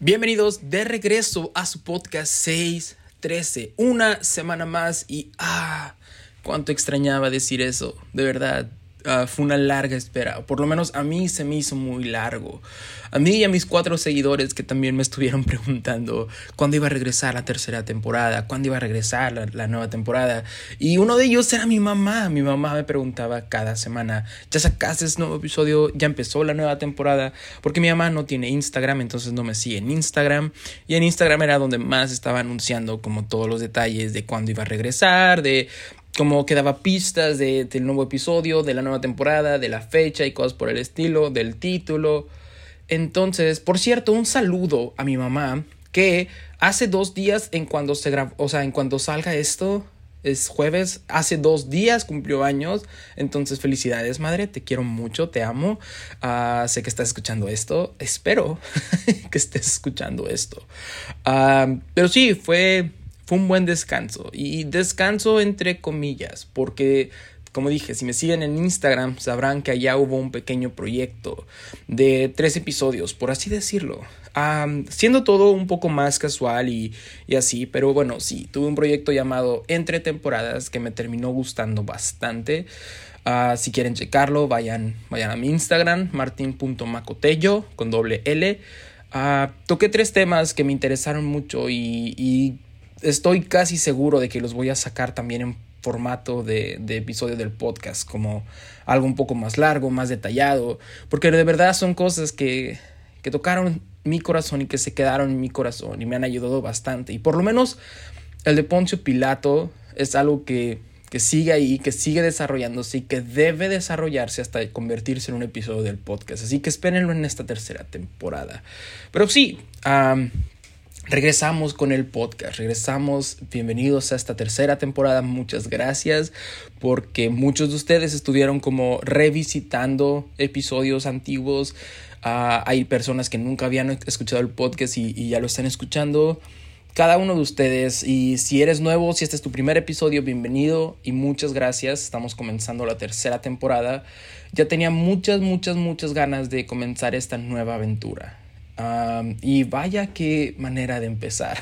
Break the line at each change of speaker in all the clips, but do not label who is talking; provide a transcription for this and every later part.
Bienvenidos de regreso a su podcast 613. Una semana más y ah, cuánto extrañaba decir eso. De verdad, Ah, fue una larga espera. Por lo menos a mí se me hizo muy largo. A mí y a mis cuatro seguidores que también me estuvieron preguntando cuándo iba a regresar la tercera temporada, cuándo iba a regresar la, la, nueva temporada. Y uno de ellos era mi mamá. Mi mamá me preguntaba cada semana, ¿ya sacaste ese nuevo episodio? ¿Ya empezó la nueva temporada? Porque mi mamá no tiene Instagram, entonces no me sigue en Instagram. Y en Instagram era donde más estaba anunciando como todos los detalles de cuándo iba a regresar, de como que daba pistas de, del nuevo episodio, de la nueva temporada, de la fecha y cosas por el estilo, del título. Entonces, por cierto, un saludo a mi mamá que hace dos días en cuando se grabó, o sea, en cuando salga esto, es jueves, hace dos días cumplió años, entonces felicidades madre, te quiero mucho, te amo, uh, sé que estás escuchando esto, espero que estés escuchando esto. Uh, pero sí, fue fue un buen descanso. Y descanso entre comillas, porque como dije, si me siguen en Instagram sabrán que allá hubo un pequeño proyecto de tres episodios, por así decirlo. siendo todo un poco más casual y, y, así, pero bueno, sí, tuve un proyecto llamado Entre temporadas que me terminó gustando bastante. Uh, si quieren checarlo, vayan, vayan a mi Instagram, martin.macotello con doble L. Uh, toqué tres temas que me interesaron mucho y estoy casi seguro de que los voy a sacar también en formato de, episodio del podcast, como algo un poco más largo, más detallado, porque de verdad son cosas que, que tocaron mi corazón y que se quedaron en mi corazón y me han ayudado bastante. Y por lo menos el de Poncio Pilato es algo que, que sigue ahí, que sigue desarrollándose y que debe desarrollarse hasta convertirse en un episodio del podcast. Así que espérenlo en esta tercera temporada. Pero sí, um, Regresamos con el podcast, regresamos, bienvenidos a esta tercera temporada, muchas gracias porque muchos de ustedes estuvieron como revisitando episodios antiguos, uh, hay personas que nunca habían escuchado el podcast y, y ya lo están escuchando, cada uno de ustedes. Y si eres nuevo, si este es tu primer episodio, bienvenido y muchas gracias, estamos comenzando la tercera temporada, ya tenía muchas, muchas, muchas ganas de comenzar esta nueva aventura y vaya qué manera de empezar.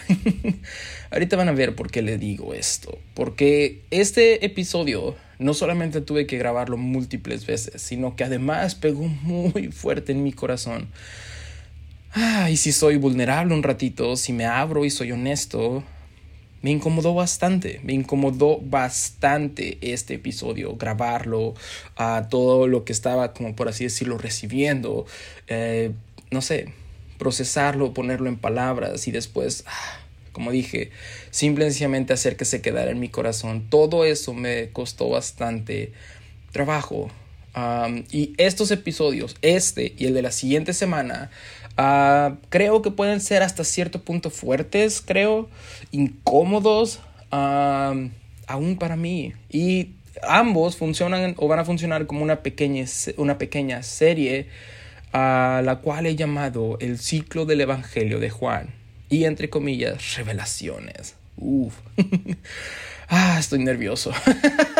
Ahorita van a ver por qué le digo esto. Porque este episodio no solamente tuve que grabarlo múltiples veces, sino que además pegó muy fuerte en mi corazón. Ah, y si soy vulnerable un ratito, si me abro y soy honesto, me incomodó bastante, me incomodó bastante este episodio, grabarlo, a todo lo que estaba, como por así decirlo, recibiendo, eh, no sé, procesarlo, ponerlo en palabras y después, ah, como dije, simplemente hacer que se quedara en mi corazón. Todo eso me costó bastante trabajo. y estos episodios, este y el de la siguiente semana, uh, creo que pueden ser hasta cierto punto fuertes, creo, incómodos, aún para mí. Y ambos funcionan o van a funcionar como una pequeña, una pequeña serie a la cual he llamado el ciclo del Evangelio de Juan y entre comillas revelaciones. Uf. ah, estoy nervioso.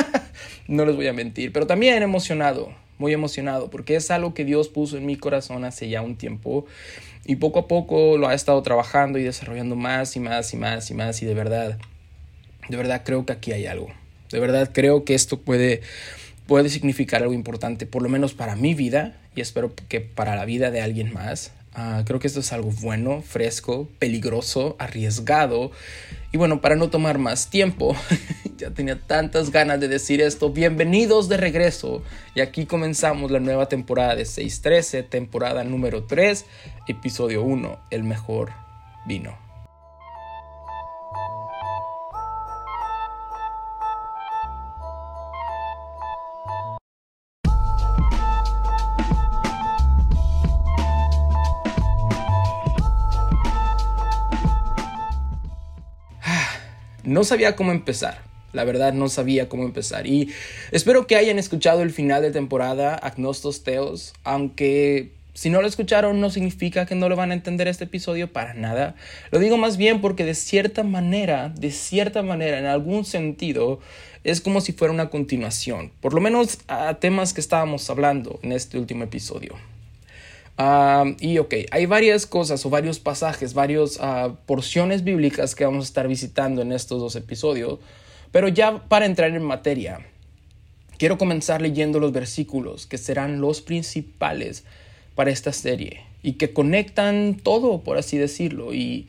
no les voy a mentir, pero también emocionado, muy emocionado, porque es algo que Dios puso en mi corazón hace ya un tiempo y poco a poco lo ha estado trabajando y desarrollando más y más y más y más y de verdad, de verdad creo que aquí hay algo. De verdad creo que esto puede puede significar algo importante, por lo menos para mi vida y espero que para la vida de alguien más. Uh, creo que esto es algo bueno, fresco, peligroso, arriesgado. Y bueno, para no tomar más tiempo, ya tenía tantas ganas de decir esto. Bienvenidos de regreso. Y aquí comenzamos la nueva temporada de 613, temporada número 3, episodio 1, el mejor vino. No sabía cómo empezar. La verdad no sabía cómo empezar. Y espero que hayan escuchado el final de temporada, Agnostos Teos, aunque si no lo escucharon no significa que no lo van a entender este episodio para nada. Lo digo más bien porque de cierta manera, de cierta manera, en algún sentido, es como si fuera una continuación, por lo menos a temas que estábamos hablando en este último episodio. Y ok, hay varias cosas o varios pasajes, varias ah, porciones bíblicas que vamos a estar visitando en estos dos episodios, pero ya para entrar en materia, quiero comenzar leyendo los versículos que serán los principales para esta serie y que conectan todo, por así decirlo. Y,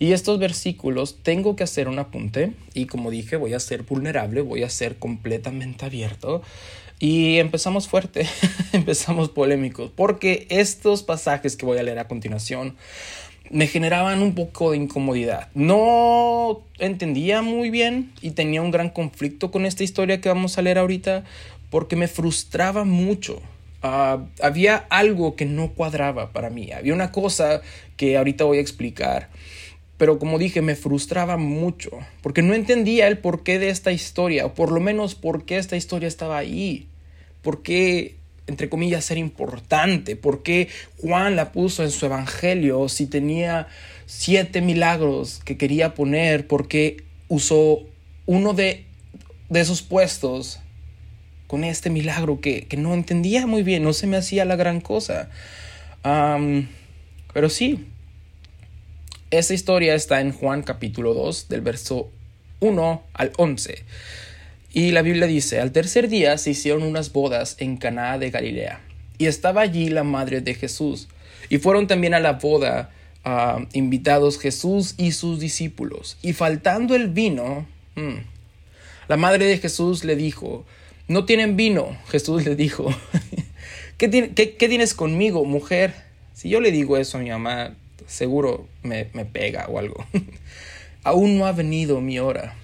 y estos versículos tengo que hacer un apunte y como dije, voy a ser vulnerable, voy a ser completamente abierto. Y empezamos fuerte, empezamos polémicos, porque estos pasajes que voy a leer a continuación me generaban un poco de incomodidad. No entendía muy bien y tenía un gran conflicto con esta historia que vamos a leer ahorita porque me frustraba mucho. Ah, había algo que no cuadraba para mí, había una cosa que ahorita voy a explicar. Pero como dije, me frustraba mucho, porque no entendía el porqué de esta historia, o por lo menos por qué esta historia estaba ahí, por qué, entre comillas, ser importante, por qué Juan la puso en su evangelio si tenía siete milagros que quería poner, por qué usó uno de, de esos puestos con este milagro que, que, no entendía muy bien, no se me hacía la gran cosa. pero sí, esa historia está en Juan capítulo 2, del verso 1 al 11. Y la Biblia dice, al tercer día se hicieron unas bodas en Caná de Galilea, y estaba allí la madre de Jesús, y fueron también a la boda uh, invitados Jesús y sus discípulos. Y faltando el vino, hmm, la madre de Jesús le dijo, no tienen vino. Jesús le dijo, ¿Qué, qué, tienes conmigo, mujer? Si yo le digo eso a mi mamá, seguro me, me pega o algo. Aún no ha venido mi hora.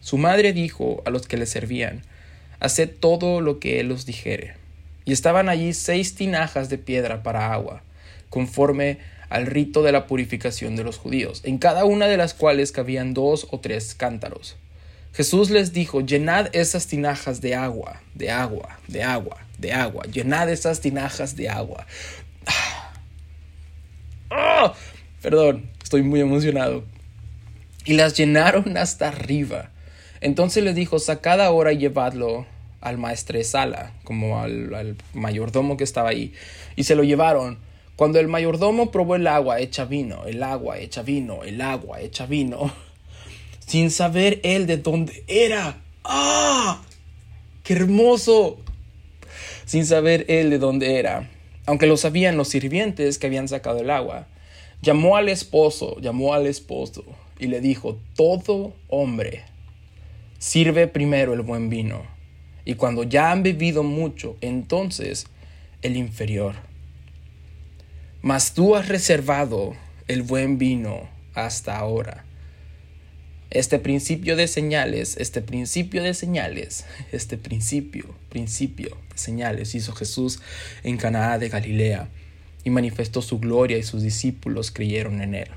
Su madre dijo a los que le servían, Haced todo lo que él os dijere. Y estaban allí seis tinajas de piedra para agua, conforme al rito de la purificación de los judíos, en cada una de las cuales cabían dos o tres cántaros. Jesús les dijo, llenad esas tinajas de agua, de agua, de agua, de agua, llenad esas tinajas de agua. ¡Ah! Perdón, estoy muy emocionado. Y las llenaron hasta arriba. Entonces les dijo, sacad ahora y llevadlo al maestresala, como al, al mayordomo que estaba ahí. Y se lo llevaron. Cuando el mayordomo probó el agua hecha vino, el agua hecha vino, el agua hecha vino, sin saber él de dónde era. ¡Ah! ¡Qué hermoso! Sin saber él de dónde era, aunque lo sabían los sirvientes que habían sacado el agua. Llamó al esposo, llamó al esposo y le dijo, todo hombre sirve primero el buen vino, y cuando ya han bebido mucho, entonces el inferior. Mas tú has reservado el buen vino hasta ahora. Este principio de señales, este principio de señales, este principio, principio de señales hizo Jesús en Canaá de Galilea y manifestó su gloria y sus discípulos creyeron en él.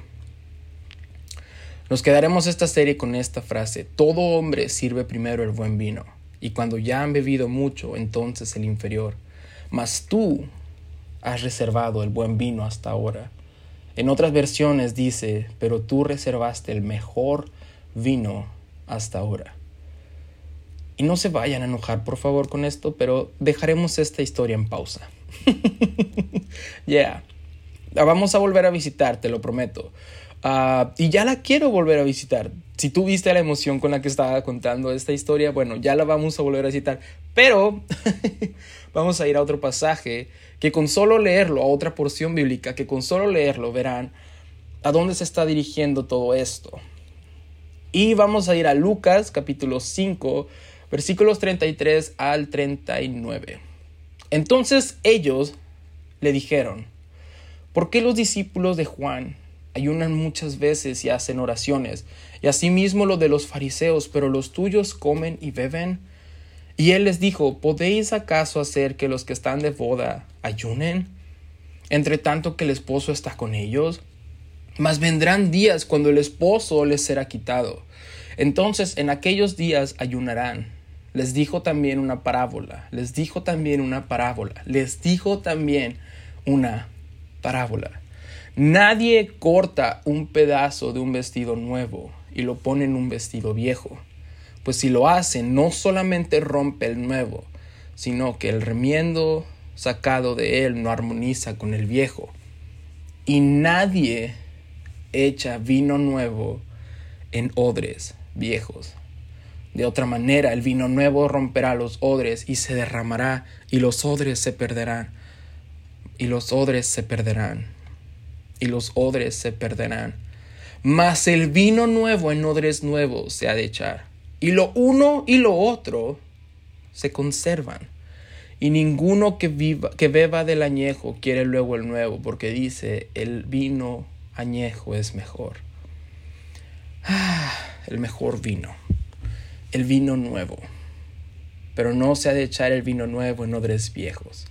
Nos quedaremos esta serie con esta frase, todo hombre sirve primero el buen vino, y cuando ya han bebido mucho, entonces el inferior. Mas tú has reservado el buen vino hasta ahora. En otras versiones dice, pero tú reservaste el mejor vino hasta ahora. Y no se vayan a enojar, por favor, con esto, pero dejaremos esta historia en pausa. Ya. La vamos a volver a visitar, te lo prometo. Ah, y ya la quiero volver a visitar. Si tú viste la emoción con la que estaba contando esta historia, bueno, ya la vamos a volver a visitar. Pero vamos a ir a otro pasaje que con solo leerlo, a otra porción bíblica, que con solo leerlo verán a dónde se está dirigiendo todo esto. Y vamos a ir a Lucas capítulo 5, versículos 33 al 39. Entonces ellos le dijeron, ¿por qué los discípulos de Juan ayunan muchas veces y hacen oraciones, y asimismo lo de los fariseos, pero los tuyos comen y beben? Y él les dijo, ¿podéis acaso hacer que los que están de boda ayunen? Entre tanto que el esposo está con ellos. Mas vendrán días cuando el esposo les será quitado. Entonces en aquellos días ayunarán. Les dijo también una parábola, les dijo también una parábola, les dijo también una parábola. Nadie corta un pedazo de un vestido nuevo y lo pone en un vestido viejo, pues si lo hace no solamente rompe el nuevo, sino que el remiendo sacado de él no armoniza con el viejo. Y nadie echa vino nuevo en odres viejos. De otra manera, el vino nuevo romperá los odres y se derramará, y los odres se perderán, y los odres se perderán, y los odres se perderán. Mas el vino nuevo en odres nuevos se ha de echar, y lo uno y lo otro se conservan. Y ninguno que, viva, que beba del añejo quiere luego el nuevo, porque dice, el vino añejo es mejor. Ah, el mejor vino el vino nuevo, pero no se ha de echar el vino nuevo en odres viejos.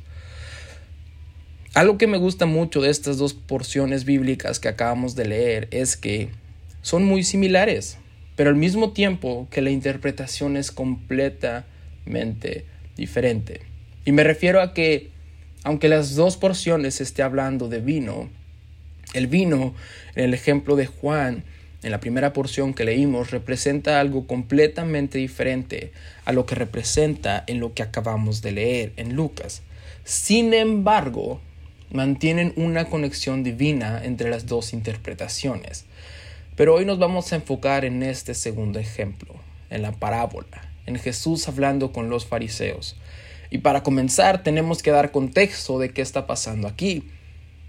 Algo que me gusta mucho de estas dos porciones bíblicas que acabamos de leer es que son muy similares, pero al mismo tiempo que la interpretación es completamente diferente. Y me refiero a que, aunque las dos porciones esté hablando de vino, el vino, en el ejemplo de Juan, en la primera porción que leímos representa algo completamente diferente a lo que representa en lo que acabamos de leer en Lucas. Sin embargo, mantienen una conexión divina entre las dos interpretaciones. Pero hoy nos vamos a enfocar en este segundo ejemplo, en la parábola, en Jesús hablando con los fariseos. Y para comenzar tenemos que dar contexto de qué está pasando aquí.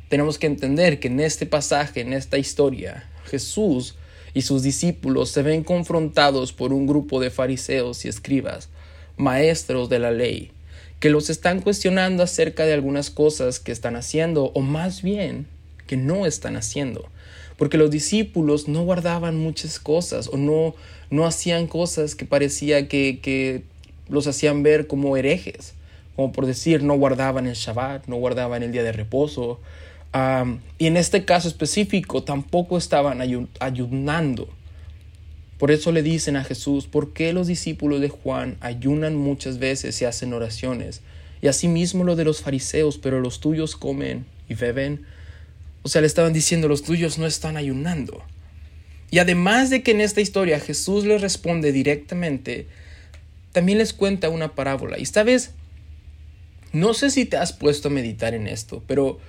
Tenemos que entender que en este pasaje, en esta historia, Jesús y sus discípulos se ven confrontados por un grupo de fariseos y escribas, maestros de la ley, que los están cuestionando acerca de algunas cosas que están haciendo o más bien que no están haciendo. Porque los discípulos no guardaban muchas cosas o no, no hacían cosas que parecía que, que los hacían ver como herejes. Como por decir, no guardaban el Shabbat, no guardaban el día de reposo, y en este caso específico tampoco estaban ayunando. Por eso le dicen a Jesús, ¿por qué los discípulos de Juan ayunan muchas veces y hacen oraciones? Y asimismo lo de los fariseos, pero los tuyos comen y beben. O sea, le estaban diciendo, los tuyos no están ayunando. Y además de que en esta historia Jesús les responde directamente, también les cuenta una parábola. Y esta vez, no sé si te has puesto a meditar en esto, pero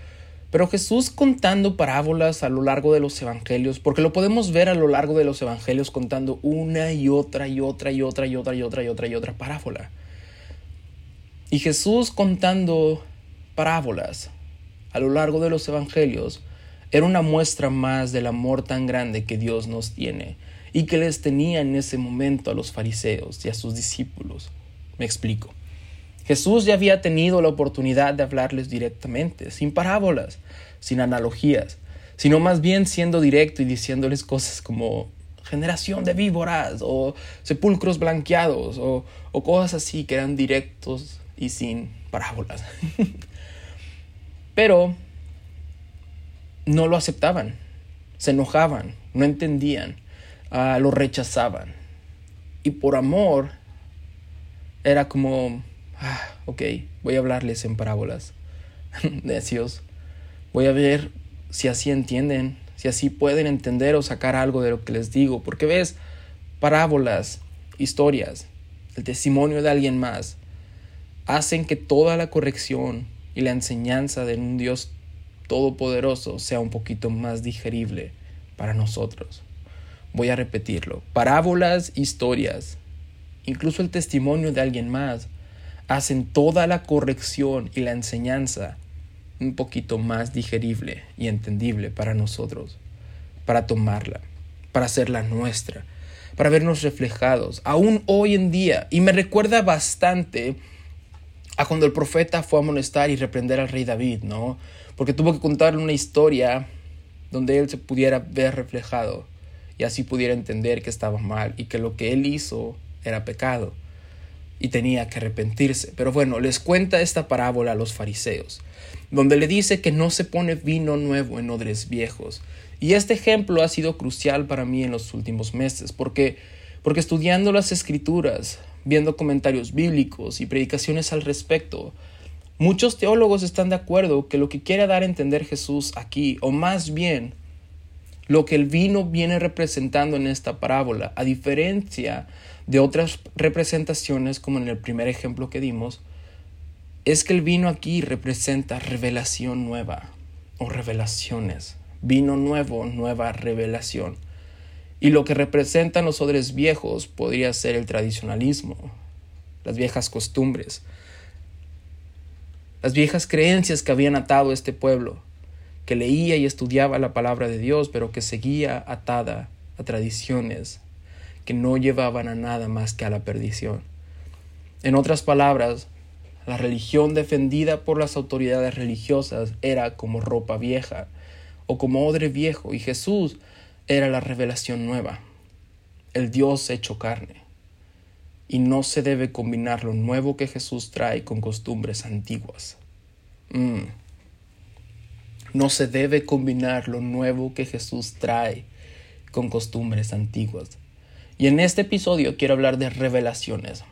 pero Jesús contando parábolas a lo largo de los evangelios, porque lo podemos ver a lo largo de los evangelios contando una y otra y otra y otra y otra y otra y otra y otra parábola. Y Jesús contando parábolas a lo largo de los evangelios era una muestra más del amor tan grande que Dios nos tiene y que les tenía en ese momento a los fariseos y a sus discípulos. Me explico. Jesús ya había tenido la oportunidad de hablarles directamente, sin parábolas, sin analogías, sino más bien siendo directo y diciéndoles cosas como generación de víboras o sepulcros blanqueados o, cosas así que eran directos y sin parábolas. Pero no lo aceptaban, se enojaban, no entendían, ah, lo rechazaban. Y por amor era como ah, ok, voy a hablarles en parábolas. Necios. Voy a ver si así entienden, si así pueden entender o sacar algo de lo que les digo. Porque ves, parábolas, historias, el testimonio de alguien más, hacen que toda la corrección y la enseñanza de un Dios todopoderoso sea un poquito más digerible para nosotros. Voy a repetirlo. Parábolas, historias, incluso el testimonio de alguien más, hacen toda la corrección y la enseñanza un poquito más digerible y entendible para nosotros, para tomarla, para hacerla nuestra, para vernos reflejados, aún hoy en día. Y me recuerda bastante a cuando el profeta fue a amonestar y reprender al rey David, ¿no? Porque tuvo que contarle una historia donde él se pudiera ver reflejado y así pudiera entender que estaba mal y que lo que él hizo era pecado y tenía que arrepentirse. Pero bueno, les cuenta esta parábola a los fariseos, donde le dice que no se pone vino nuevo en odres viejos. Y este ejemplo ha sido crucial para mí en los últimos meses, porque, porque estudiando las escrituras, viendo comentarios bíblicos y predicaciones al respecto, muchos teólogos están de acuerdo que lo que quiere dar a entender Jesús aquí, o más bien, lo que el vino viene representando en esta parábola, a diferencia de otras representaciones como en el primer ejemplo que dimos, es que el vino aquí representa revelación nueva o revelaciones. Vino nuevo, nueva revelación. Y lo que representan los odres viejos podría ser el tradicionalismo, las viejas costumbres, las viejas creencias que habían atado este pueblo, que leía y estudiaba la palabra de Dios, pero que seguía atada a tradiciones que no llevaban a nada más que a la perdición. En otras palabras, la religión defendida por las autoridades religiosas era como ropa vieja o como odre viejo, y Jesús era la revelación nueva, el Dios hecho carne. Y no se debe combinar lo nuevo que Jesús trae con costumbres antiguas. Mm. No se debe combinar lo nuevo que Jesús trae con costumbres antiguas. Y en este episodio quiero hablar de revelaciones,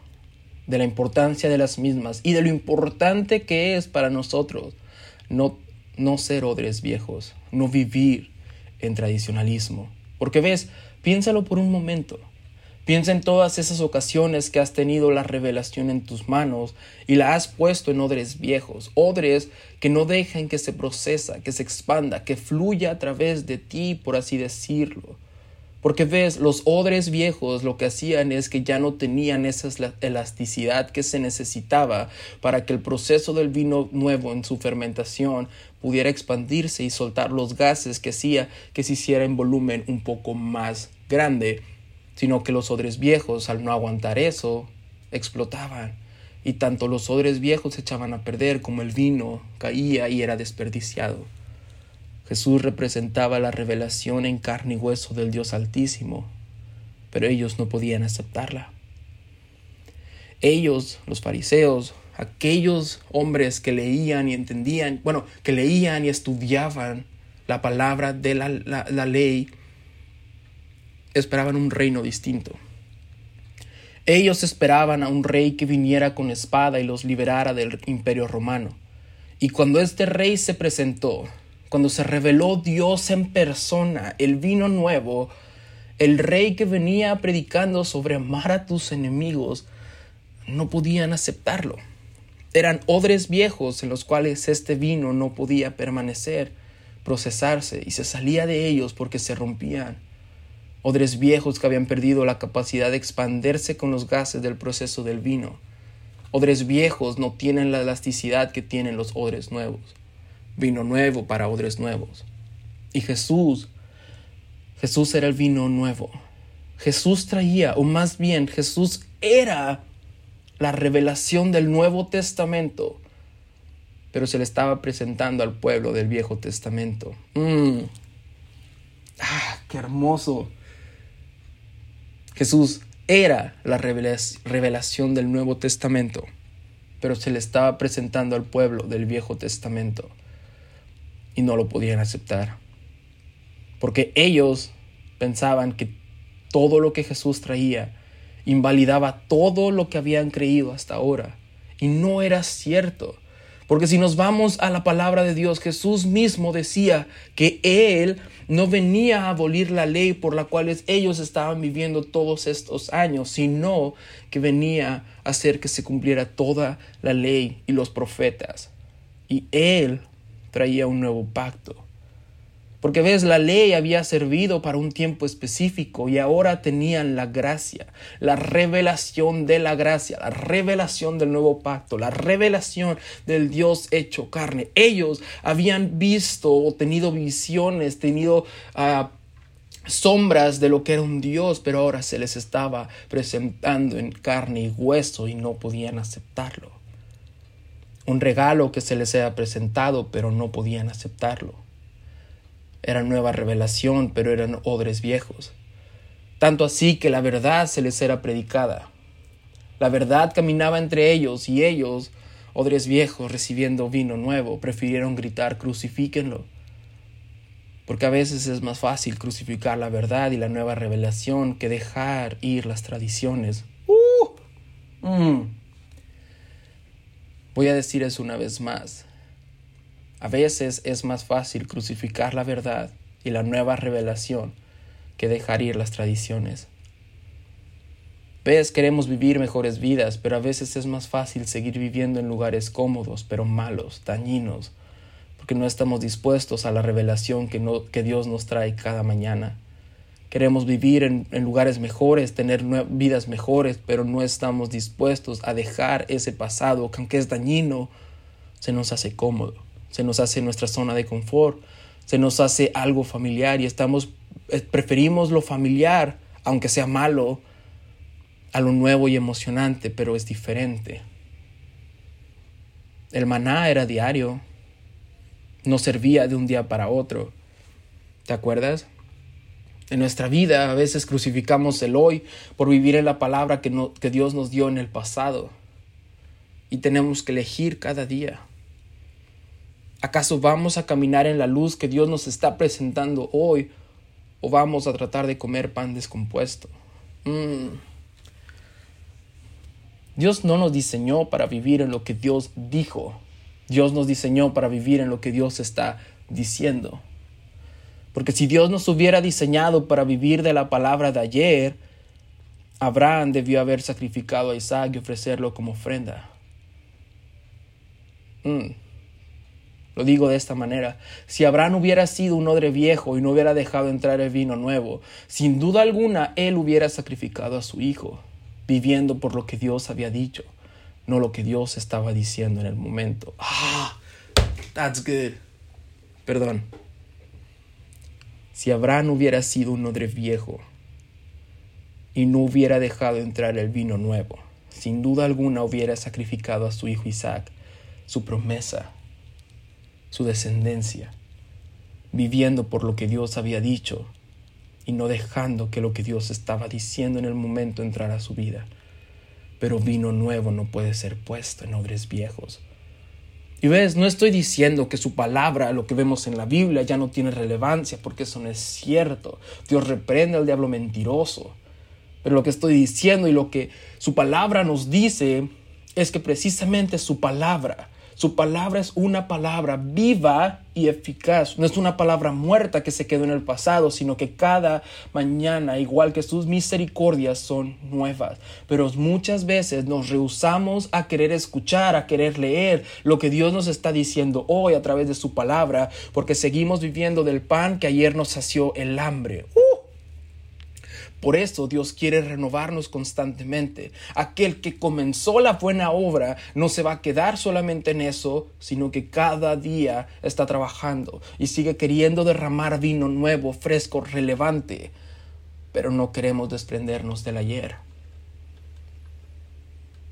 de la importancia de las mismas y de lo importante que es para nosotros no, no ser odres viejos, no vivir en tradicionalismo. Porque ves, piénsalo por un momento. Piensa en todas esas ocasiones que has tenido la revelación en tus manos y la has puesto en odres viejos, odres que no dejan que se procesa, que se expanda, que fluya a través de ti, por así decirlo. Porque ves, los odres viejos lo que hacían es que ya no tenían esa elasticidad que se necesitaba para que el proceso del vino nuevo en su fermentación pudiera expandirse y soltar los gases que hacía que se hiciera en volumen un poco más grande, sino que los odres viejos, al no aguantar eso, explotaban. Y tanto los odres viejos se echaban a perder como el vino caía y era desperdiciado. Jesús representaba la revelación en carne y hueso del Dios Altísimo, pero ellos no podían aceptarla. Ellos, los fariseos, aquellos hombres que leían y entendían, bueno, que leían y estudiaban la palabra de la, la ley, esperaban un reino distinto. Ellos esperaban a un rey que viniera con espada y los liberara del imperio romano. Y cuando este rey se presentó, cuando se reveló Dios en persona, el vino nuevo, el rey que venía predicando sobre amar a tus enemigos, no podían aceptarlo. Eran odres viejos en los cuales este vino no podía permanecer, procesarse y se salía de ellos porque se rompían. Odres viejos que habían perdido la capacidad de expandirse con los gases del proceso del vino. Odres viejos no tienen la elasticidad que tienen los odres nuevos vino nuevo para odres nuevos. Y Jesús, Jesús era el vino nuevo. Jesús traía, o más bien Jesús era la revelación del Nuevo Testamento, pero se le estaba presentando al pueblo del Viejo Testamento. Mm. ¡Ah, qué hermoso! Jesús era la revelación del Nuevo Testamento, pero se le estaba presentando al pueblo del Viejo Testamento y no lo podían aceptar. Porque ellos pensaban que todo lo que Jesús traía invalidaba todo lo que habían creído hasta ahora. Y no era cierto. Porque si nos vamos a la palabra de Dios, Jesús mismo decía que Él no venía a abolir la ley por la cual ellos estaban viviendo todos estos años, sino que venía a hacer que se cumpliera toda la ley y los profetas. Y Él traía un nuevo pacto. Porque ves, la ley había servido para un tiempo específico y ahora tenían la gracia, la revelación de la gracia, la revelación del nuevo pacto, la revelación del Dios hecho carne. Ellos habían visto o tenido visiones, tenido ah, sombras de lo que era un Dios, pero ahora se les estaba presentando en carne y hueso y no podían aceptarlo un regalo que se les era presentado, pero no podían aceptarlo. Era nueva revelación, pero eran odres viejos. Tanto así que la verdad se les era predicada. La verdad caminaba entre ellos y ellos, odres viejos recibiendo vino nuevo, prefirieron gritar crucifíquenlo. Porque a veces es más fácil crucificar la verdad y la nueva revelación que dejar ir las tradiciones. ¡Uh! Mm. Voy a decir eso una vez más. A veces es más fácil crucificar la verdad y la nueva revelación que dejar ir las tradiciones. Ves, queremos vivir mejores vidas, pero a veces es más fácil seguir viviendo en lugares cómodos, pero malos, dañinos, porque no estamos dispuestos a la revelación que, Dios nos trae cada mañana. Queremos vivir en, en lugares mejores, tener vidas mejores, pero no estamos dispuestos a dejar ese pasado que aunque es dañino, se nos hace cómodo, se nos hace nuestra zona de confort, se nos hace algo familiar y estamos eh, preferimos lo familiar, aunque sea malo, a lo nuevo y emocionante, pero es diferente. El maná era diario, no servía de un día para otro. ¿Te acuerdas? En nuestra vida a veces crucificamos el hoy por vivir en la palabra que, que Dios nos dio en el pasado. Y tenemos que elegir cada día. ¿Acaso vamos a caminar en la luz que Dios nos está presentando hoy o vamos a tratar de comer pan descompuesto? Mm. Dios no nos diseñó para vivir en lo que Dios dijo. Dios nos diseñó para vivir en lo que Dios está diciendo. Porque si Dios nos hubiera diseñado para vivir de la palabra de ayer, Abraham debió haber sacrificado a Isaac y ofrecerlo como ofrenda. Mm. Lo digo de esta manera. Si Abraham hubiera sido un odre viejo y no hubiera dejado entrar el vino nuevo, sin duda alguna él hubiera sacrificado a su hijo viviendo por lo que Dios había dicho, no lo que Dios estaba diciendo en el momento. Ah, that's good. Perdón. Si Abraham hubiera sido un odre viejo y no hubiera dejado entrar el vino nuevo, sin duda alguna hubiera sacrificado a su hijo Isaac, su promesa, su descendencia, viviendo por lo que Dios había dicho y no dejando que lo que Dios estaba diciendo en el momento entrara a su vida. Pero vino nuevo no puede ser puesto en odres viejos. Y ves, no estoy diciendo que su palabra, lo que vemos en la Biblia, ya no tiene relevancia, porque eso no es cierto. Dios reprende al diablo mentiroso. Pero lo que estoy diciendo y lo que su palabra nos dice es que precisamente su palabra su palabra es una palabra viva y eficaz. No es una palabra muerta que se quedó en el pasado, sino que cada mañana, igual que sus misericordias, son nuevas. Pero muchas veces nos rehusamos a querer escuchar, a querer leer lo que Dios nos está diciendo hoy a través de su palabra, porque seguimos viviendo del pan que ayer nos sació el hambre. Por eso Dios quiere renovarnos constantemente. Aquel que comenzó la buena obra no se va a quedar solamente en eso, sino que cada día está trabajando y sigue queriendo derramar vino nuevo, fresco, relevante. Pero no queremos desprendernos del ayer.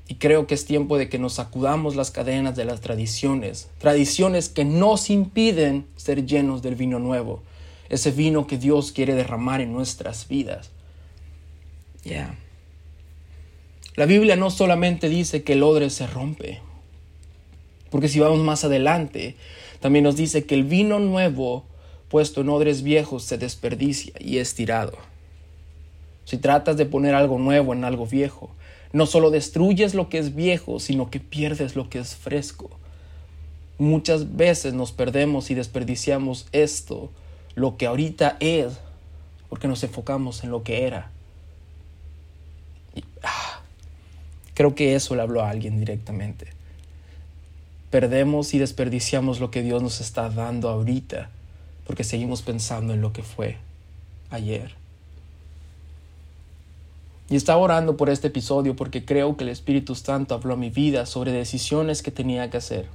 Y creo que es tiempo de que nos sacudamos las cadenas de las tradiciones, tradiciones que nos impiden ser llenos del vino nuevo, ese vino que Dios quiere derramar en nuestras vidas. La Biblia no solamente dice que el odre se rompe, porque si vamos más adelante, también nos dice que el vino nuevo puesto en odres viejos se desperdicia y es tirado. Si tratas de poner algo nuevo en algo viejo, no solo destruyes lo que es viejo, sino que pierdes lo que es fresco. Muchas veces nos perdemos y desperdiciamos esto, lo que ahorita es, porque nos enfocamos en lo que era. Ah, creo que eso le habló a alguien directamente. Perdemos y desperdiciamos lo que Dios nos está dando ahorita porque seguimos pensando en lo que fue ayer. Y estaba orando por este episodio porque creo que el Espíritu Santo habló a mi vida sobre decisiones que tenía que hacer,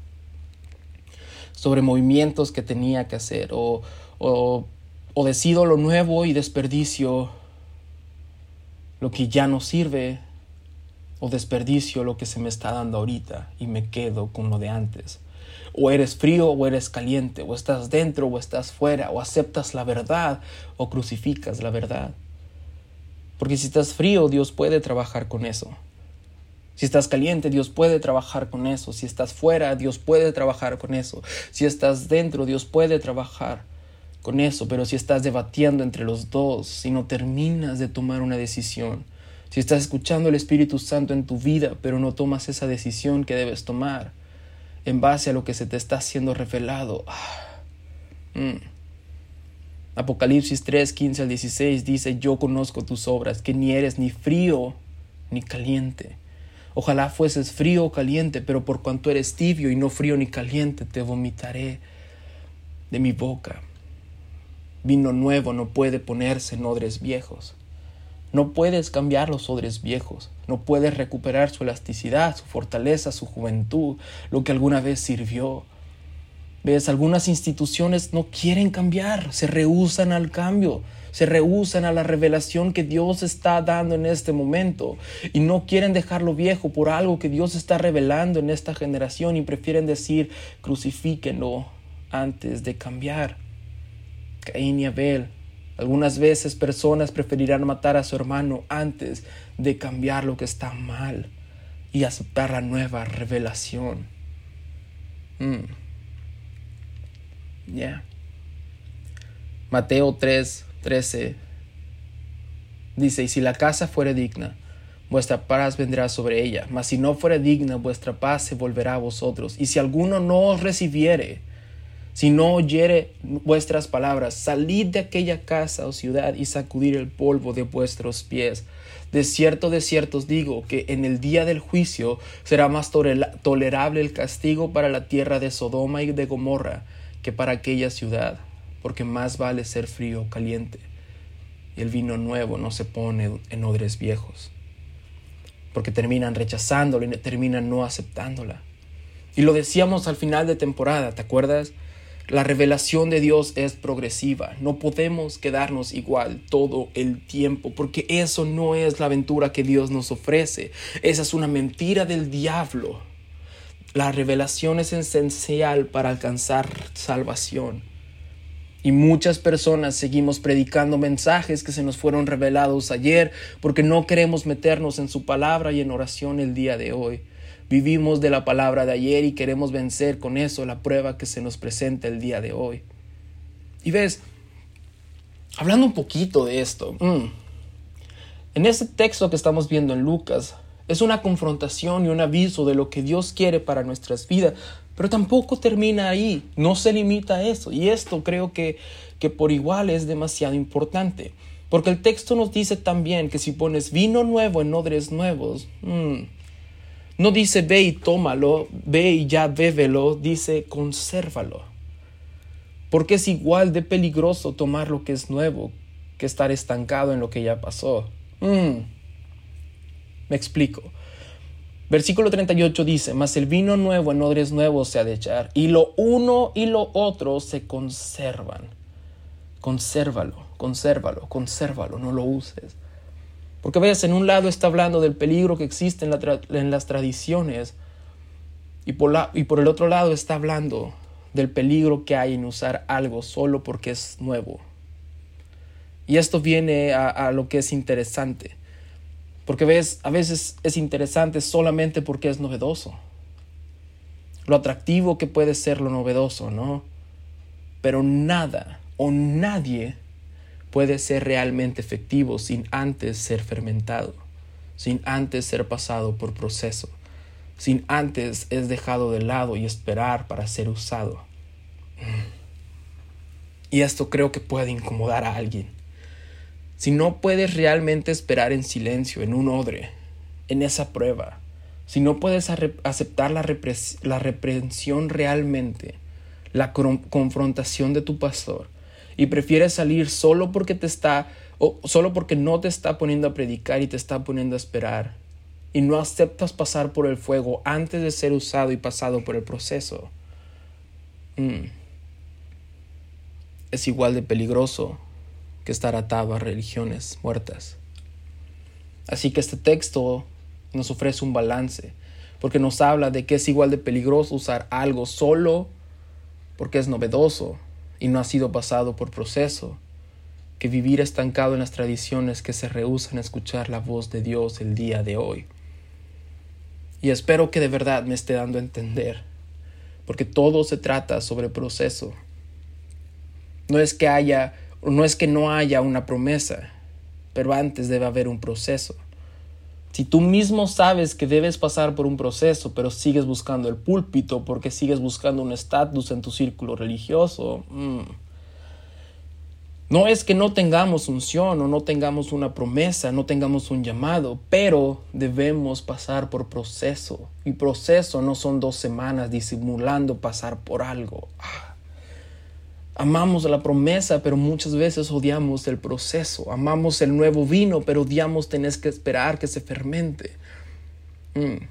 sobre movimientos que tenía que hacer, o, o, o decido lo nuevo y desperdicio lo que ya no sirve o desperdicio lo que se me está dando ahorita y me quedo con lo de antes. O eres frío o eres caliente, o estás dentro o estás fuera, o aceptas la verdad o crucificas la verdad. Porque si estás frío, Dios puede trabajar con eso. Si estás caliente, Dios puede trabajar con eso. Si estás fuera, Dios puede trabajar con eso. Si estás dentro, Dios puede trabajar con eso, pero si estás debatiendo entre los dos, si no terminas de tomar una decisión, si estás escuchando el Espíritu Santo en tu vida, pero no tomas esa decisión que debes tomar en base a lo que se te está haciendo revelado. Ah, mm. Apocalipsis 3, 15 al 16 dice, yo conozco tus obras, que ni eres ni frío ni caliente. Ojalá fueses frío o caliente, pero por cuanto eres tibio y no frío ni caliente, te vomitaré de mi boca. Vino nuevo no puede ponerse en odres viejos. No puedes cambiar los odres viejos, no puedes recuperar su elasticidad, su fortaleza, su juventud, lo que alguna vez sirvió. Ves, algunas instituciones no quieren cambiar, se rehusan al cambio, se rehusan a la revelación que Dios está dando en este momento y no quieren dejarlo viejo por algo que Dios está revelando en esta generación y prefieren decir crucifíquenlo antes de cambiar. Caín y Abel. Algunas veces personas preferirán matar a su hermano antes de cambiar lo que está mal y aceptar la nueva revelación. Mm. Ya. Mateo 3, 13 dice, y si la casa fuere digna, vuestra paz vendrá sobre ella, mas si no fuere digna, vuestra paz se volverá a vosotros. Y si alguno no os recibiere, si no oyere vuestras palabras, salid de aquella casa o ciudad y sacudir el polvo de vuestros pies. De cierto, de cierto os digo que en el día del juicio será más tolerable el castigo para la tierra de Sodoma y de Gomorra que para aquella ciudad, porque más vale ser frío o caliente, y el vino nuevo no se pone en odres viejos, porque terminan rechazándola y terminan no aceptándola. Y lo decíamos al final de temporada, ¿te acuerdas? La revelación de Dios es progresiva. No podemos quedarnos igual todo el tiempo, porque eso no es la aventura que Dios nos ofrece. Esa es una mentira del diablo. La revelación es esencial para alcanzar salvación. Y muchas personas seguimos predicando mensajes que se nos fueron revelados ayer porque no queremos meternos en su palabra y en oración el día de hoy. Vivimos de la palabra de ayer y queremos vencer con eso la prueba que se nos presenta el día de hoy. Y ves, hablando un poquito de esto, mm, en ese texto que estamos viendo en Lucas, es una confrontación y un aviso de lo que Dios quiere para nuestras vidas. Pero tampoco termina ahí, no se limita a eso. Y esto creo que, que por igual es demasiado importante. Porque el texto nos dice también que si pones vino nuevo en odres nuevos, mm, no dice ve y tómalo, ve y ya bébelo, dice consérvalo. Porque es igual de peligroso tomar lo que es nuevo que estar estancado en lo que ya pasó. Mm. Me explico. Versículo 38 dice, mas el vino nuevo en odres nuevos se ha de echar, y lo uno y lo otro se conservan. Consérvalo, consérvalo, consérvalo, no lo uses. Porque veas, en un lado está hablando del peligro que existe en, las tradiciones, y por, la, y por el otro lado está hablando del peligro que hay en usar algo solo porque es nuevo. Y esto viene a, a lo que es interesante. Porque ves, a veces es interesante solamente porque es novedoso. Lo atractivo que puede ser lo novedoso, ¿no? Pero nada o nadie puede ser realmente efectivo sin antes ser fermentado, sin antes ser pasado por proceso, sin antes es dejado de lado y esperar para ser usado. Y esto creo que puede incomodar a alguien. Si no puedes realmente esperar en silencio, en un odre, en esa prueba, si no puedes aceptar la, la reprensión realmente, la confrontación de tu pastor, y prefieres salir solo porque te está, o solo porque no te está poniendo a predicar y te está poniendo a esperar, y no aceptas pasar por el fuego antes de ser usado y pasado por el proceso, mm, es igual de peligroso que estar atado a religiones muertas. Así que este texto nos ofrece un balance, porque nos habla de que es igual de peligroso usar algo solo porque es novedoso y no ha sido pasado por proceso, que vivir estancado en las tradiciones que se rehusan a escuchar la voz de Dios el día de hoy. Y espero que de verdad me esté dando a entender, porque todo se trata sobre proceso. No es que haya no es que no haya una promesa, pero antes debe haber un proceso. Si tú mismo sabes que debes pasar por un proceso, pero sigues buscando el púlpito porque sigues buscando un estatus en tu círculo religioso, mm, No es que no tengamos unción o no tengamos una promesa, no tengamos un llamado, pero debemos pasar por proceso. Y proceso no son dos semanas disimulando pasar por algo. Ah. Amamos la promesa, pero muchas veces odiamos el proceso. Amamos el nuevo vino, pero odiamos tener que esperar que se fermente. Mm.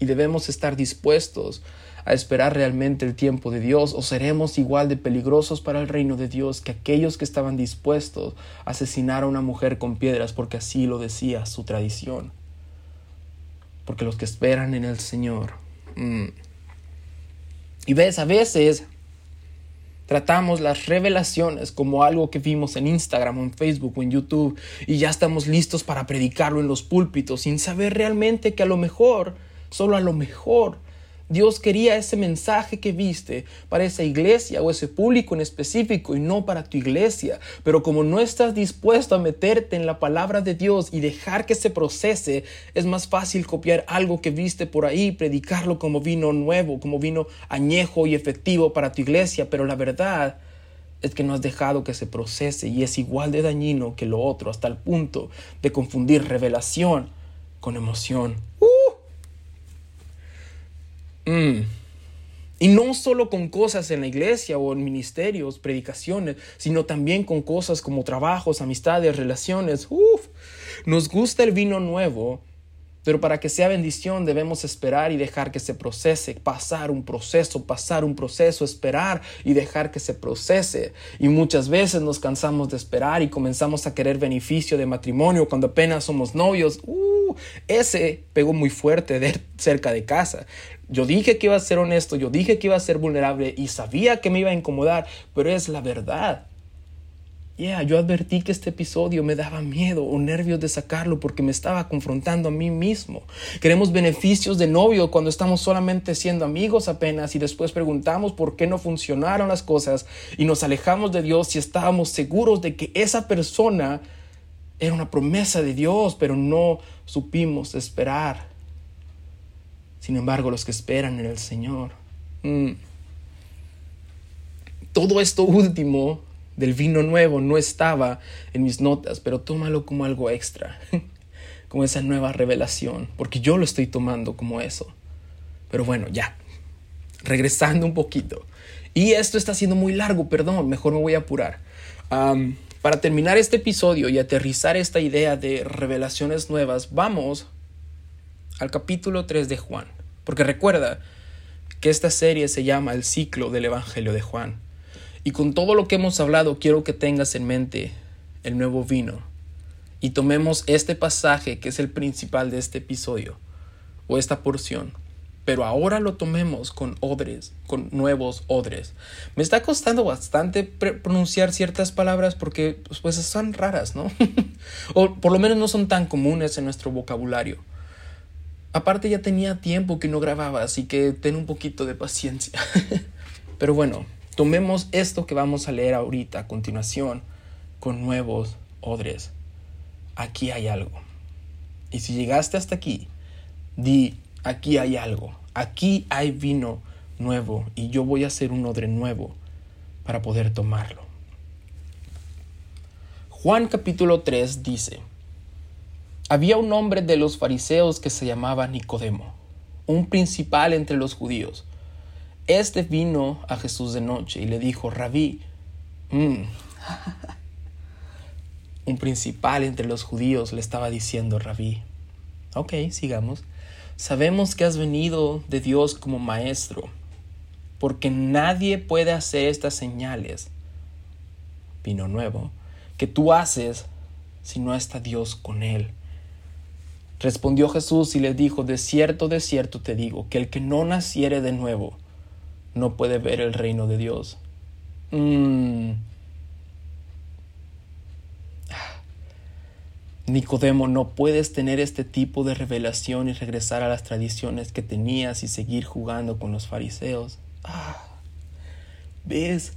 Y debemos estar dispuestos a esperar realmente el tiempo de Dios o seremos igual de peligrosos para el reino de Dios que aquellos que estaban dispuestos a asesinar a una mujer con piedras porque así lo decía su tradición. Porque los que esperan en el Señor. Mm. Y ves, a veces tratamos las revelaciones como algo que vimos en Instagram en Facebook o en YouTube y ya estamos listos para predicarlo en los púlpitos sin saber realmente que a lo mejor, solo a lo mejor, Dios quería ese mensaje que viste para esa iglesia o ese público en específico y no para tu iglesia. Pero como no estás dispuesto a meterte en la palabra de Dios y dejar que se procese, es más fácil copiar algo que viste por ahí, predicarlo como vino nuevo, como vino añejo y efectivo para tu iglesia. Pero la verdad es que no has dejado que se procese y es igual de dañino que lo otro hasta el punto de confundir revelación con emoción. Mm. Y no solo con cosas en la iglesia o en ministerios, predicaciones, sino también con cosas como trabajos, amistades, relaciones. Uf, nos gusta el vino nuevo, pero para que sea bendición debemos esperar y dejar que se procese, pasar un proceso, pasar un proceso, esperar y dejar que se procese. Y muchas veces nos cansamos de esperar y comenzamos a querer beneficio de matrimonio cuando apenas somos novios. Uh, ese pegó muy fuerte de cerca de casa. Yo dije que iba a ser honesto, yo dije que iba a ser vulnerable y sabía que me iba a incomodar, pero es la verdad. Yeah, yo advertí que este episodio me daba miedo o nervios de sacarlo porque me estaba confrontando a mí mismo. Queremos beneficios de novio cuando estamos solamente siendo amigos apenas y después preguntamos por qué no funcionaron las cosas y nos alejamos de Dios si estábamos seguros de que esa persona era una promesa de Dios, pero no supimos esperar. Sin embargo, los que esperan en el Señor. Mm, todo esto último del vino nuevo no estaba en mis notas, pero tómalo como algo extra, como esa nueva revelación, porque yo lo estoy tomando como eso. Pero bueno, ya, regresando un poquito. Y esto está siendo muy largo, perdón, mejor me voy a apurar. para terminar este episodio y aterrizar esta idea de revelaciones nuevas, vamos al capítulo 3 de Juan. Porque recuerda que esta serie se llama El ciclo del Evangelio de Juan. Y con todo lo que hemos hablado, quiero que tengas en mente el nuevo vino. Y tomemos este pasaje que es el principal de este episodio, o esta porción. Pero ahora lo tomemos con odres, con nuevos odres. Me está costando bastante pronunciar ciertas palabras porque pues, pues son raras, ¿no? o por lo menos no son tan comunes en nuestro vocabulario. Aparte ya tenía tiempo que no grababa, así que ten un poquito de paciencia. Pero bueno, tomemos esto que vamos a leer ahorita a continuación con nuevos odres. Aquí hay algo. Y si llegaste hasta aquí, di, aquí hay algo. Aquí hay vino nuevo y yo voy a hacer un odre nuevo para poder tomarlo. Juan capítulo 3 dice, había un hombre de los fariseos que se llamaba Nicodemo, un principal entre los judíos. Este vino a Jesús de noche y le dijo, Rabí, mm". un principal entre los judíos le estaba diciendo, Rabí, ok, sigamos, sabemos que has venido de Dios como maestro, porque nadie puede hacer estas señales, vino nuevo, que tú haces si no está Dios con él. Respondió Jesús y le dijo, de cierto, de cierto te digo, que el que no naciere de nuevo no puede ver el reino de Dios. Mm. Nicodemo, no puedes tener este tipo de revelación y regresar a las tradiciones que tenías y seguir jugando con los fariseos. Ah. ¿Ves?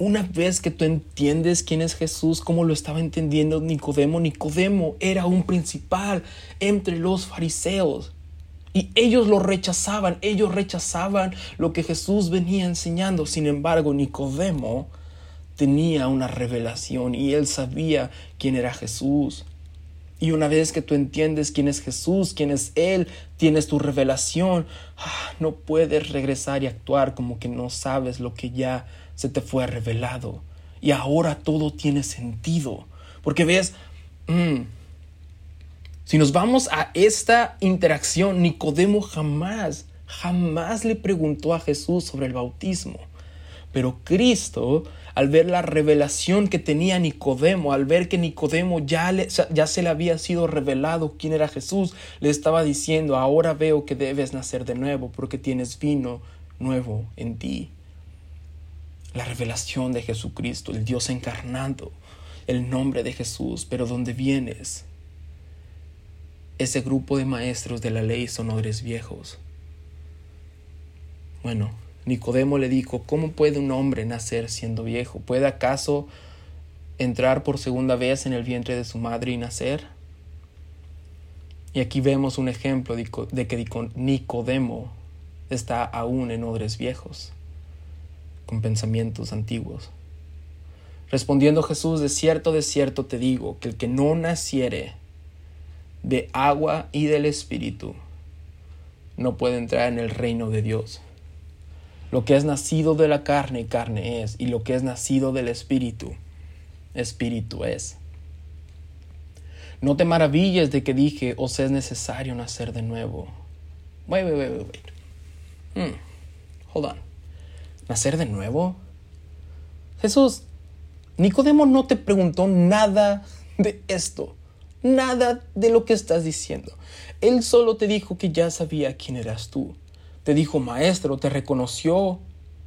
Una vez que tú entiendes quién es Jesús, como lo estaba entendiendo Nicodemo, Nicodemo era un principal entre los fariseos. Y ellos lo rechazaban, ellos rechazaban lo que Jesús venía enseñando. Sin embargo, Nicodemo tenía una revelación y él sabía quién era Jesús. Y una vez que tú entiendes quién es Jesús, quién es Él, tienes tu revelación, ah, no puedes regresar y actuar como que no sabes lo que ya se te fue revelado. Y ahora todo tiene sentido. Porque ves, mm, si nos vamos a esta interacción, Nicodemo jamás, jamás le preguntó a Jesús sobre el bautismo. Pero Cristo al ver la revelación que tenía Nicodemo, al ver que Nicodemo ya, ya se le había sido revelado quién era Jesús, le estaba diciendo, ahora veo que debes nacer de nuevo porque tienes vino nuevo en ti. La revelación de Jesucristo, el Dios encarnado, el nombre de Jesús, pero ¿dónde vienes? Ese grupo de maestros de la ley son odres viejos. Bueno, Nicodemo le dijo, ¿cómo puede un hombre nacer siendo viejo? ¿Puede acaso entrar por segunda vez en el vientre de su madre y nacer? Y aquí vemos un ejemplo de que Nicodemo está aún en odres viejos, con pensamientos antiguos. Respondiendo Jesús, de cierto, de cierto te digo, que el que no naciere de agua y del Espíritu, no puede entrar en el reino de Dios. Lo que es nacido de la carne, carne es, y lo que es nacido del espíritu, espíritu es. No te maravilles de que dije, os es necesario nacer de nuevo. Wait, wait, wait, wait. Hmm. Hold on. ¿Nacer de nuevo? Jesús, Nicodemo no te preguntó nada de esto, nada de lo que estás diciendo. Él solo te dijo que ya sabía quién eras tú te dijo maestro, te reconoció.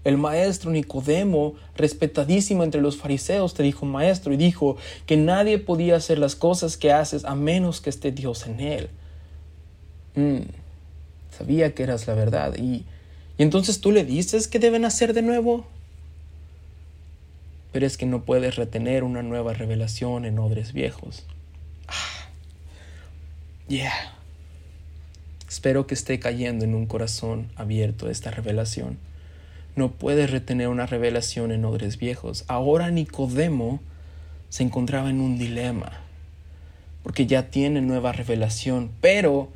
El maestro Nicodemo, respetadísimo entre los fariseos, te dijo maestro y dijo que nadie podía hacer las cosas que haces a menos que esté Dios en él. Mm, sabía que eras la verdad y, entonces tú le dices que deben hacer de nuevo. Pero es que no puedes retener una nueva revelación en odres viejos. Ah, yeah. Espero que esté cayendo en un corazón abierto esta revelación. No puedes retener una revelación en odres viejos. Ahora Nicodemo se encontraba en un dilema, porque ya tiene nueva revelación, pero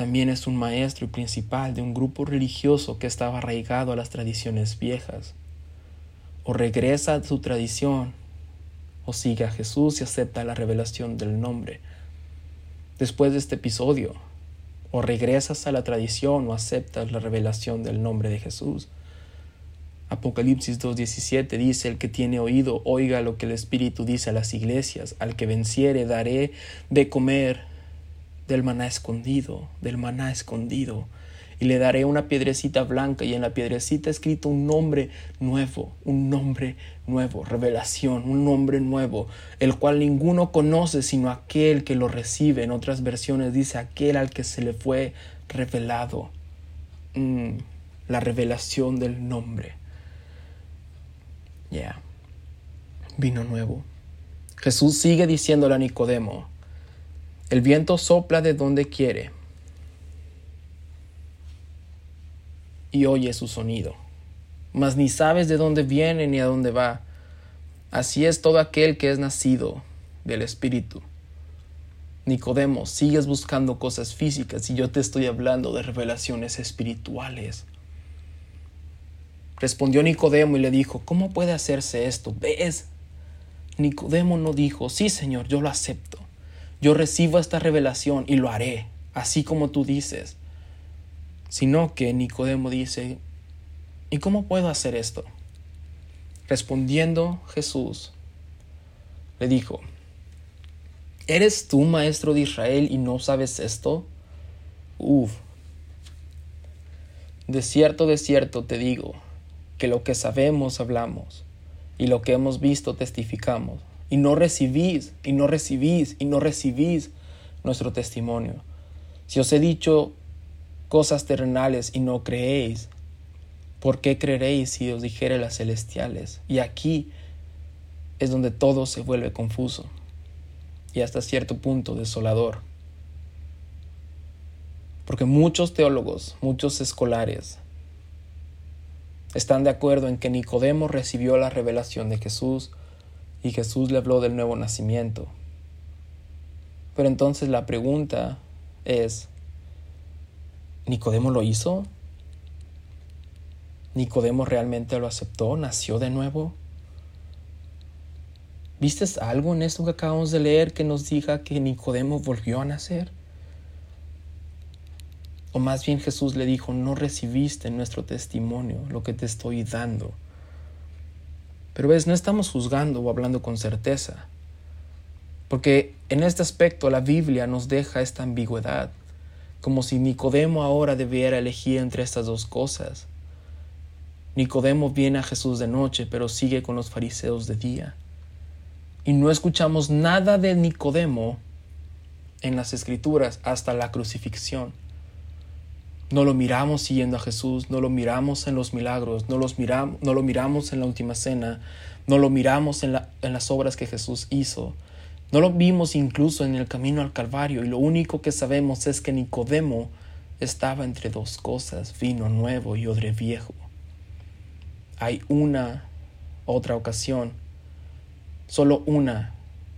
también es un maestro y principal de un grupo religioso que estaba arraigado a las tradiciones viejas. O regresa a su tradición, o sigue a Jesús y acepta la revelación del nombre. Después de este episodio, o regresas a la tradición o aceptas la revelación del nombre de Jesús. Apocalipsis 2.17 dice, el que tiene oído, oiga lo que el Espíritu dice a las iglesias, al que venciere daré de comer del maná escondido, del maná escondido y le daré una piedrecita blanca y en la piedrecita escrito un nombre nuevo, un nombre nuevo, revelación, un nombre nuevo, el cual ninguno conoce sino aquel que lo recibe. En otras versiones dice aquel al que se le fue revelado. Mm, la revelación del nombre. Ya. Vino nuevo. Jesús sigue diciéndole a Nicodemo, el viento sopla de donde quiere y oye su sonido, mas ni sabes de dónde viene ni a dónde va. Así es todo aquel que es nacido del Espíritu. Nicodemo, sigues buscando cosas físicas y yo te estoy hablando de revelaciones espirituales. Respondió Nicodemo y le dijo, ¿cómo puede hacerse esto? ¿Ves? Nicodemo no dijo, sí Señor, yo lo acepto. Yo recibo esta revelación y lo haré, así como tú dices sino que Nicodemo dice, ¿y cómo puedo hacer esto? Respondiendo Jesús, le dijo, ¿eres tú maestro de Israel y no sabes esto? Uf, de cierto, de cierto te digo, que lo que sabemos hablamos, y lo que hemos visto testificamos, y no recibís, y no recibís, y no recibís nuestro testimonio. Si os he dicho cosas terrenales y no creéis. ¿Por qué creeréis si os dijere las celestiales? Y aquí es donde todo se vuelve confuso y hasta cierto punto desolador. Porque muchos teólogos, muchos escolares, están de acuerdo en que Nicodemo recibió la revelación de Jesús y Jesús le habló del nuevo nacimiento. Pero entonces la pregunta es, ¿Nicodemo lo hizo? ¿Nicodemo realmente lo aceptó? ¿Nació de nuevo? ¿Viste algo en esto que acabamos de leer que nos diga que Nicodemo volvió a nacer? O más bien Jesús le dijo, no recibiste nuestro testimonio, lo que te estoy dando. Pero ves, no estamos juzgando o hablando con certeza, porque en este aspecto la Biblia nos deja esta ambigüedad, como si Nicodemo ahora debiera elegir entre estas dos cosas. Nicodemo viene a Jesús de noche, pero sigue con los fariseos de día. Y no escuchamos nada de Nicodemo en las escrituras hasta la crucifixión. No lo miramos siguiendo a Jesús, no lo miramos en los milagros, no, los no lo miramos en la última cena, no lo miramos en, en las obras que Jesús hizo, no lo vimos incluso en el camino al Calvario y lo único que sabemos es que Nicodemo estaba entre dos cosas, vino nuevo y odre viejo. Hay una otra ocasión, solo una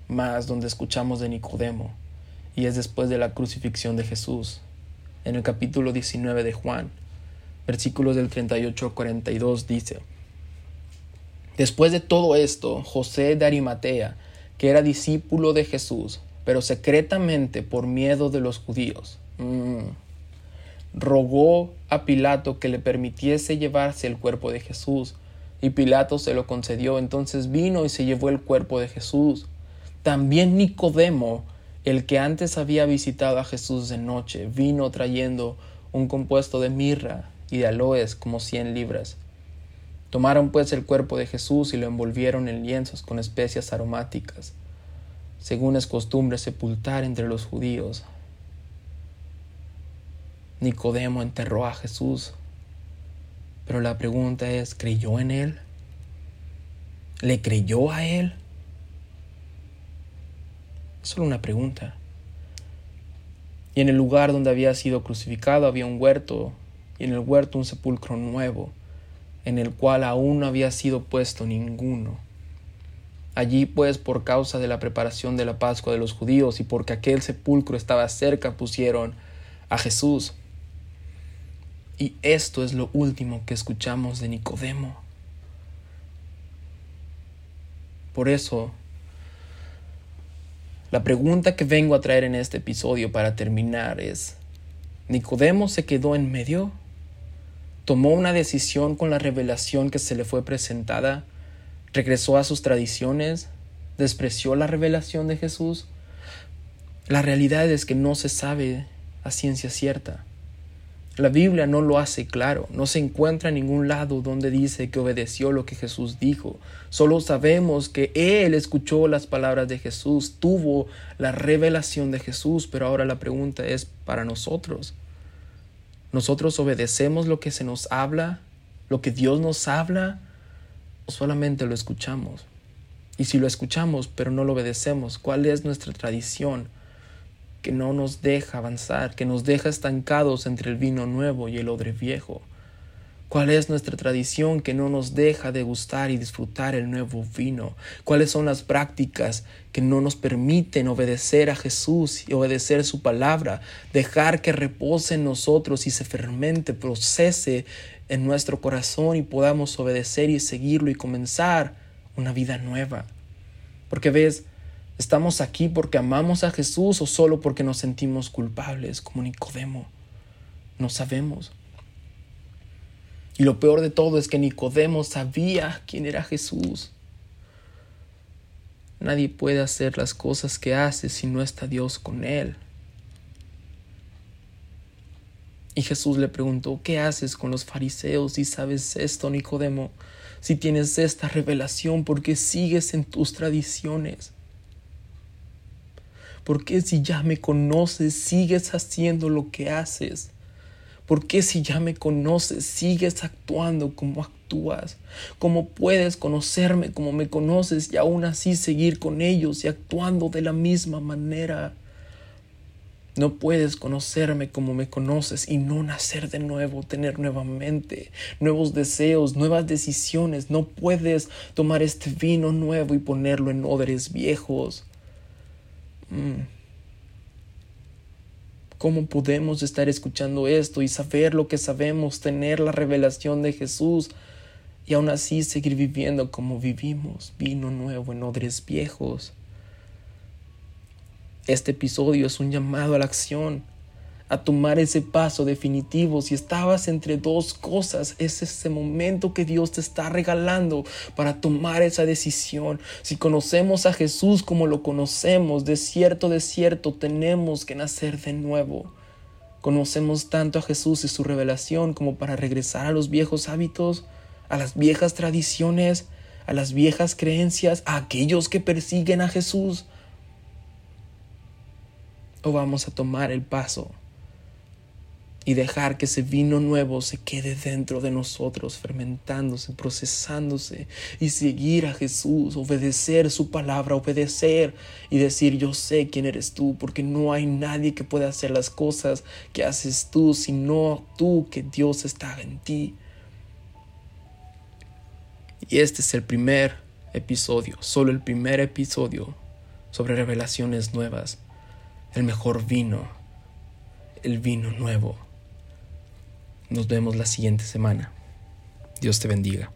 más donde escuchamos de Nicodemo y es después de la crucifixión de Jesús en el capítulo 19 de Juan, versículos del 38 al 42 dice, Después de todo esto, José de Arimatea, que era discípulo de Jesús, pero secretamente por miedo de los judíos, mm, rogó a Pilato que le permitiese llevarse el cuerpo de Jesús, y Pilato se lo concedió, entonces vino y se llevó el cuerpo de Jesús. También Nicodemo, el que antes había visitado a Jesús de noche vino trayendo un compuesto de mirra y de aloes como cien libras. Tomaron pues el cuerpo de Jesús y lo envolvieron en lienzos con especias aromáticas, según es costumbre sepultar entre los judíos. Nicodemo enterró a Jesús, pero la pregunta es, ¿creyó en él? ¿Le creyó a él? Solo una pregunta. Y en el lugar donde había sido crucificado había un huerto, y en el huerto un sepulcro nuevo, en el cual aún no había sido puesto ninguno. Allí pues por causa de la preparación de la Pascua de los judíos y porque aquel sepulcro estaba cerca pusieron a Jesús. Y esto es lo último que escuchamos de Nicodemo. Por eso la pregunta que vengo a traer en este episodio para terminar es, ¿Nicodemo se quedó en medio? ¿Tomó una decisión con la revelación que se le fue presentada? ¿Regresó a sus tradiciones? ¿Despreció la revelación de Jesús? La realidad es que no se sabe a ciencia cierta. La Biblia no lo hace claro, no se encuentra en ningún lado donde dice que obedeció lo que Jesús dijo. Solo sabemos que Él escuchó las palabras de Jesús, tuvo la revelación de Jesús, pero ahora la pregunta es para nosotros. ¿Nosotros obedecemos lo que se nos habla, lo que Dios nos habla, o solamente lo escuchamos? Y si lo escuchamos pero no lo obedecemos, ¿cuál es nuestra tradición? Que no nos deja avanzar, que nos deja estancados entre el vino nuevo y el odre viejo? ¿Cuál es nuestra tradición que no nos deja degustar y disfrutar el nuevo vino? ¿Cuáles son las prácticas que no nos permiten obedecer a Jesús y obedecer su palabra? Dejar que repose en nosotros y se fermente, procese en nuestro corazón y podamos obedecer y seguirlo y comenzar una vida nueva. Porque ves, ¿Estamos aquí porque amamos a Jesús o solo porque nos sentimos culpables como Nicodemo? No sabemos. Y lo peor de todo es que Nicodemo sabía quién era Jesús. Nadie puede hacer las cosas que hace si no está Dios con él. Y Jesús le preguntó, ¿qué haces con los fariseos si sabes esto, Nicodemo? Si tienes esta revelación, ¿por qué sigues en tus tradiciones? ¿Por qué si ya me conoces sigues haciendo lo que haces? ¿Por qué si ya me conoces sigues actuando como actúas? ¿Cómo puedes conocerme como me conoces y aún así seguir con ellos y actuando de la misma manera? No puedes conocerme como me conoces y no nacer de nuevo, tener nuevamente nuevos deseos, nuevas decisiones. No puedes tomar este vino nuevo y ponerlo en odres viejos. Mm. ¿Cómo podemos estar escuchando esto y saber lo que sabemos, tener la revelación de Jesús y aún así seguir viviendo como vivimos, vino nuevo en odres viejos? Este episodio es un llamado a la acción, a tomar ese paso definitivo. Si estabas entre dos cosas, es ese momento que Dios te está regalando para tomar esa decisión. Si conocemos a Jesús como lo conocemos, de cierto, de cierto, tenemos que nacer de nuevo. Conocemos tanto a Jesús y su revelación como para regresar a los viejos hábitos, a las viejas tradiciones, a las viejas creencias, a aquellos que persiguen a Jesús o vamos a tomar el paso y dejar que ese vino nuevo se quede dentro de nosotros, fermentándose, procesándose y seguir a Jesús, obedecer su palabra, obedecer y decir yo sé quién eres tú, porque no hay nadie que pueda hacer las cosas que haces tú, sino tú que Dios está en ti. Y este es el primer episodio, solo el primer episodio sobre revelaciones nuevas el mejor vino, el vino nuevo. Nos vemos la siguiente semana. Dios te bendiga.